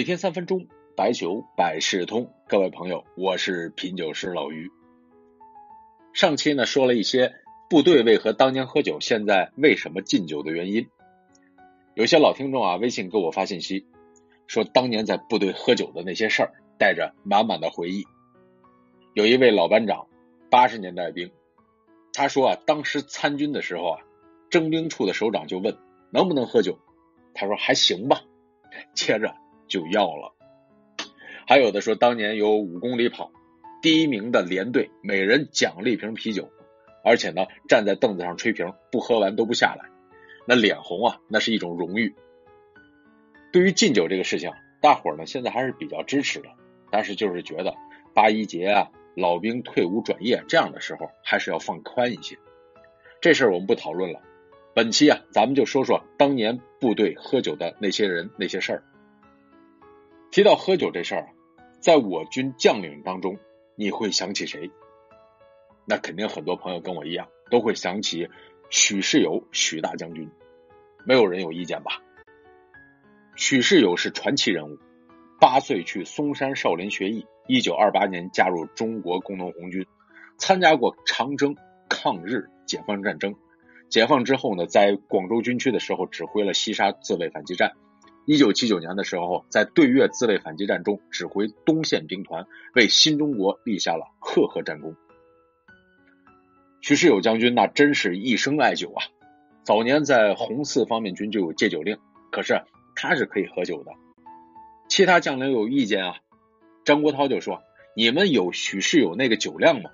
每天三分钟，白酒百事通。各位朋友，我是品酒师老于。上期呢说了一些部队为何当年喝酒，现在为什么禁酒的原因。有些老听众啊，微信给我发信息，说当年在部队喝酒的那些事儿，带着满满的回忆。有一位老班长，八十年代兵，他说啊，当时参军的时候啊，征兵处的首长就问能不能喝酒，他说还行吧，接着。就要了，还有的说当年有五公里跑第一名的连队，每人奖励一瓶啤酒，而且呢站在凳子上吹瓶，不喝完都不下来，那脸红啊，那是一种荣誉。对于禁酒这个事情，大伙儿呢现在还是比较支持的，但是就是觉得八一节啊，老兵退伍转业这样的时候，还是要放宽一些。这事儿我们不讨论了，本期啊，咱们就说说当年部队喝酒的那些人那些事儿。提到喝酒这事儿，在我军将领当中，你会想起谁？那肯定很多朋友跟我一样，都会想起许世友许大将军，没有人有意见吧？许世友是传奇人物，八岁去嵩山少林学艺，一九二八年加入中国工农红军，参加过长征、抗日、解放战争。解放之后呢，在广州军区的时候，指挥了西沙自卫反击战。一九七九年的时候，在对越自卫反击战中指挥东线兵团，为新中国立下了赫赫战功。徐世友将军那真是一生爱酒啊！早年在红四方面军就有戒酒令，可是他是可以喝酒的。其他将领有意见啊，张国焘就说：“你们有许世友那个酒量吗？”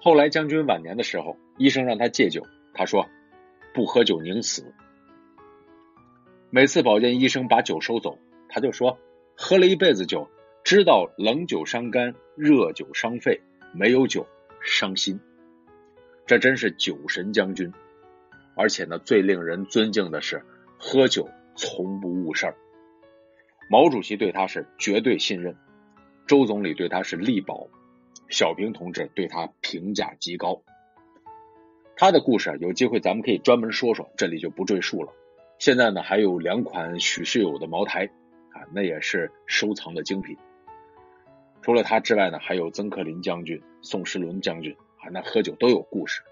后来将军晚年的时候，医生让他戒酒，他说：“不喝酒宁死。”每次保健医生把酒收走，他就说：“喝了一辈子酒，知道冷酒伤肝，热酒伤肺，没有酒伤心。”这真是酒神将军。而且呢，最令人尊敬的是，喝酒从不误事儿。毛主席对他是绝对信任，周总理对他是力保，小平同志对他评价极高。他的故事有机会咱们可以专门说说，这里就不赘述了。现在呢，还有两款许世友的茅台啊，那也是收藏的精品。除了他之外呢，还有曾克林将军、宋时轮将军啊，那喝酒都有故事。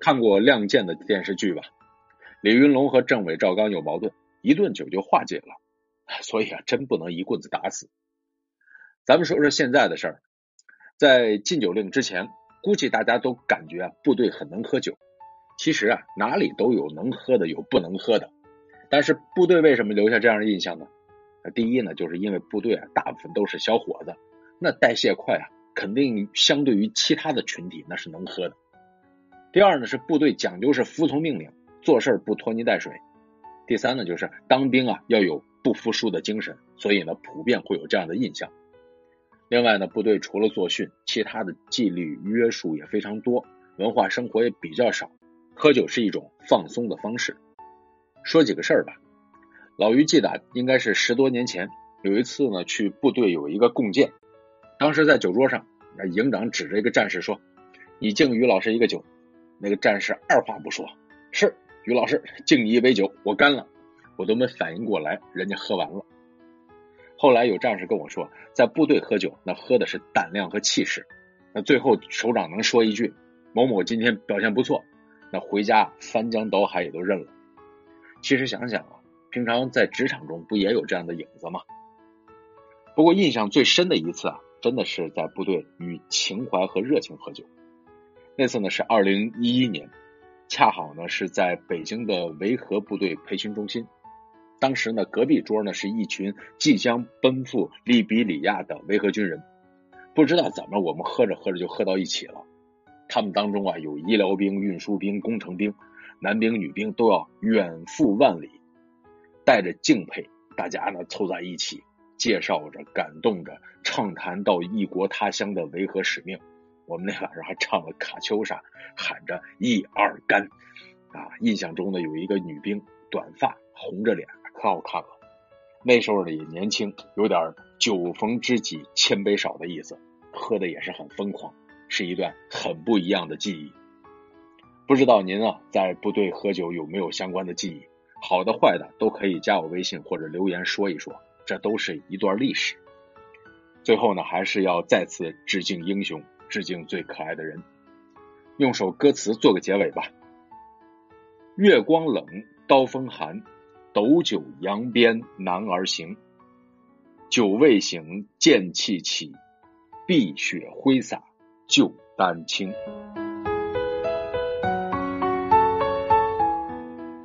看过《亮剑》的电视剧吧？李云龙和政委赵刚有矛盾，一顿酒就化解了。所以啊，真不能一棍子打死。咱们说说现在的事儿，在禁酒令之前，估计大家都感觉啊，部队很能喝酒。其实啊，哪里都有能喝的，有不能喝的。但是部队为什么留下这样的印象呢？第一呢，就是因为部队啊，大部分都是小伙子，那代谢快啊，肯定相对于其他的群体那是能喝的。第二呢，是部队讲究是服从命令，做事不拖泥带水。第三呢，就是当兵啊要有不服输的精神，所以呢，普遍会有这样的印象。另外呢，部队除了作训，其他的纪律约束也非常多，文化生活也比较少。喝酒是一种放松的方式。说几个事儿吧。老于记得应该是十多年前，有一次呢，去部队有一个共建，当时在酒桌上，那营长指着一个战士说：“你敬于老师一个酒。”那个战士二话不说：“是于老师，敬你一杯酒，我干了。”我都没反应过来，人家喝完了。后来有战士跟我说，在部队喝酒，那喝的是胆量和气势。那最后首长能说一句：“某某今天表现不错。”回家翻江倒海也都认了。其实想想啊，平常在职场中不也有这样的影子吗？不过印象最深的一次啊，真的是在部队与情怀和热情喝酒。那次呢是二零一一年，恰好呢是在北京的维和部队培训中心。当时呢隔壁桌呢是一群即将奔赴利比里亚的维和军人，不知道怎么我们喝着喝着就喝到一起了。他们当中啊，有医疗兵、运输兵、工程兵，男兵女兵都要远赴万里，带着敬佩，大家呢凑在一起，介绍着、感动着，畅谈到异国他乡的维和使命。我们那晚上还唱了卡秋莎，喊着一二干啊！印象中呢，有一个女兵，短发，红着脸，可好看了。那时候呢也年轻，有点酒逢知己千杯少的意思，喝的也是很疯狂。是一段很不一样的记忆，不知道您啊在部队喝酒有没有相关的记忆？好的坏的都可以加我微信或者留言说一说。这都是一段历史。最后呢，还是要再次致敬英雄，致敬最可爱的人，用首歌词做个结尾吧。月光冷，刀锋寒，斗酒扬鞭男儿行。酒未醒，剑气起，碧血挥洒，旧丹青。